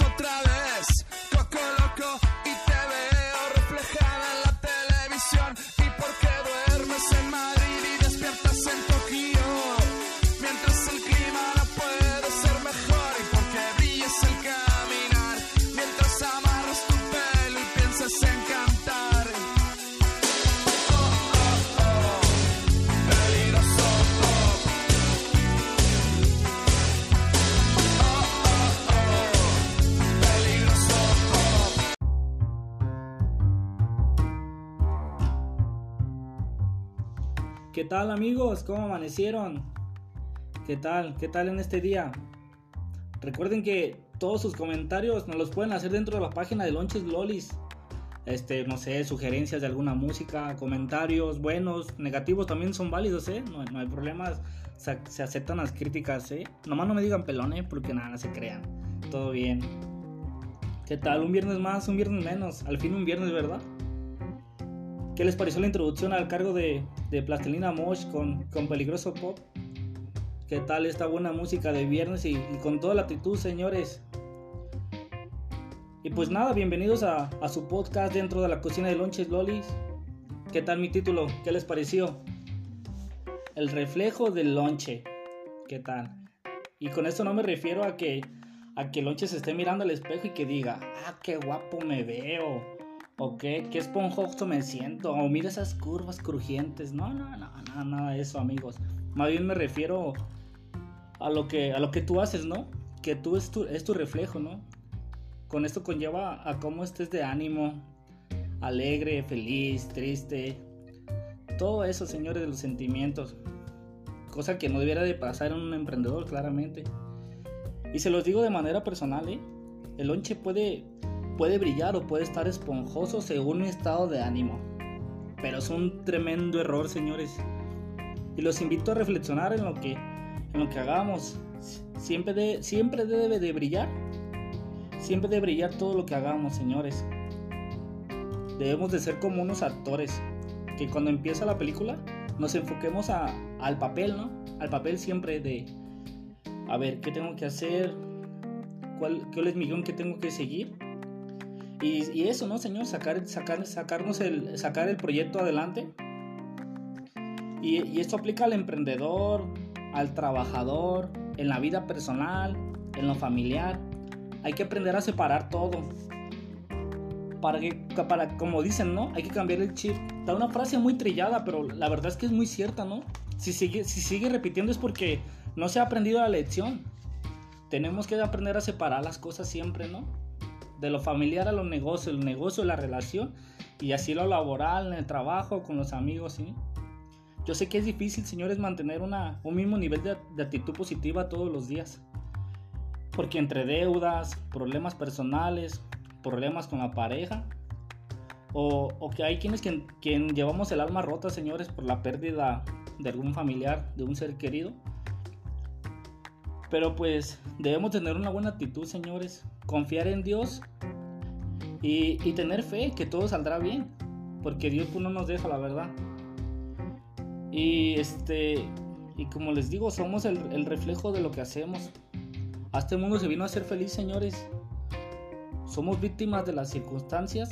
otra vez, ¿Qué tal amigos? ¿Cómo amanecieron? ¿Qué tal? ¿Qué tal en este día? Recuerden que todos sus comentarios nos los pueden hacer dentro de la página de Lonches Lolis. Este, no sé, sugerencias de alguna música, comentarios buenos, negativos también son válidos, ¿eh? No, hay problemas, se, aceptan las críticas, ¿eh? Nomás no me digan pelón, ¿eh? Porque nada, no se crean. Todo bien. ¿Qué tal? Un viernes más, un viernes menos. Al fin un viernes, ¿verdad? ¿Qué les pareció la introducción al cargo de, de Plastilina Mosh con, con Peligroso Pop? ¿Qué tal esta buena música de viernes y, y con toda la actitud, señores? Y pues nada, bienvenidos a, a su podcast dentro de la cocina de Lonches Lolis. ¿Qué tal mi título? ¿Qué les pareció? El reflejo del lonche. ¿Qué tal? Y con esto no me refiero a que a que el lonche se esté mirando al espejo y que diga, ah, qué guapo me veo. O qué, qué esponjoso me siento. O mira esas curvas crujientes. No, no, no, no, nada de eso, amigos. Más bien me refiero a lo que, a lo que tú haces, ¿no? Que tú es tu, es tu reflejo, ¿no? Con esto conlleva a cómo estés de ánimo, alegre, feliz, triste. Todo eso, señores, de los sentimientos. Cosa que no debiera de pasar en un emprendedor, claramente. Y se los digo de manera personal, ¿eh? El lonche puede, puede brillar o puede estar esponjoso según mi estado de ánimo. Pero es un tremendo error, señores. Y los invito a reflexionar en lo que, en lo que hagamos. Siempre, de, siempre debe de brillar. Siempre debe brillar todo lo que hagamos, señores. Debemos de ser como unos actores. Que cuando empieza la película nos enfoquemos a, al papel, ¿no? Al papel siempre de... A ver, ¿qué tengo que hacer? ¿Cuál, ¿Cuál es mi guion que tengo que seguir? Y, eso, ¿no, señor? Sacar, sacar, sacarnos el, sacar el proyecto adelante. Y, y, esto aplica al emprendedor, al trabajador, en la vida personal, en lo familiar. Hay que aprender a separar todo. Para que, para, como dicen, ¿no? Hay que cambiar el chip. Da una frase muy trillada, pero la verdad es que es muy cierta, ¿no? Si sigue, si sigue repitiendo es porque no se ha aprendido la lección. Tenemos que aprender a separar las cosas siempre, ¿no? De lo familiar a lo negocio, el negocio, la relación y así lo laboral, en el trabajo, con los amigos, ¿sí? Yo sé que es difícil, señores, mantener una, un mismo nivel de, de actitud positiva todos los días. Porque entre deudas, problemas personales, problemas con la pareja, o, o que hay quienes que, quien llevamos el alma rota, señores, por la pérdida de algún familiar, de un ser querido. Pero pues debemos tener una buena actitud, señores. Confiar en Dios y, y, tener fe que todo saldrá bien. Porque Dios pues, no nos deja, la verdad. Y este. Y como les digo, somos el, el reflejo de lo que hacemos. A este mundo se vino a ser feliz, señores. Somos víctimas de las circunstancias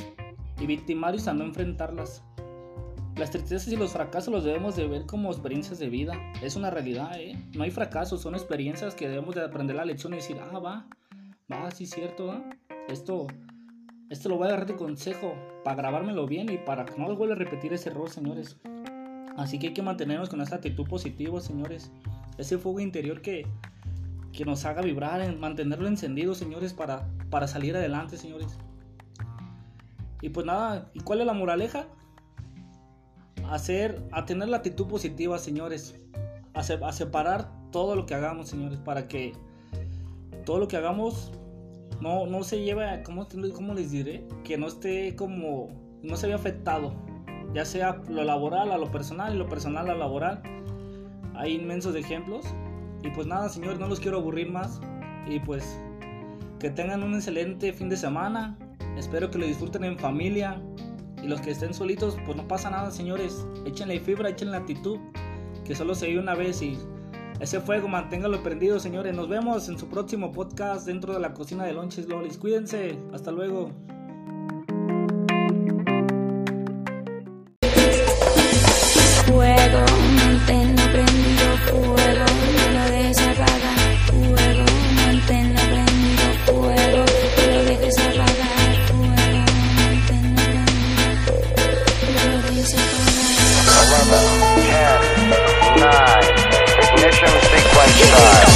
y victimarios a no enfrentarlas. Las tristezas y los fracasos los debemos de ver como experiencias de vida. Es una realidad, ¿eh? No hay fracasos, son experiencias que debemos de aprender la lección y decir, ah, va, va, sí cierto, ¿eh? Esto, esto lo voy a agarrar de consejo para grabármelo bien y para que no lo vuelva a repetir ese error, señores. Así que hay que mantenernos con esa actitud positiva, señores. Ese fuego interior que, que nos haga vibrar, mantenerlo encendido, señores, para, para salir adelante, señores. Y pues nada, ¿y cuál es la moraleja? hacer, a tener la actitud positiva, señores. A, se, a, separar todo lo que hagamos, señores, para que todo lo que hagamos no, no se lleve, ¿cómo, ¿cómo les diré? Que no esté como, no se vea afectado. Ya sea lo laboral a lo personal y lo personal a lo laboral. Hay inmensos ejemplos. Y pues nada, señores, no los quiero aburrir más. Y pues que tengan un excelente fin de semana. Espero que lo disfruten en familia, y los que estén solitos, pues no pasa nada, señores. Échenle fibra, échenle actitud. Que solo se vive una vez y ese fuego, manténgalo prendido, señores. Nos vemos en su próximo podcast dentro de la cocina de Lonches Lolis. Cuídense. Hasta luego. Fuego, manténlo prendido, fuego. Fuego, manténlo prendido, fuego, Ignition sequence start.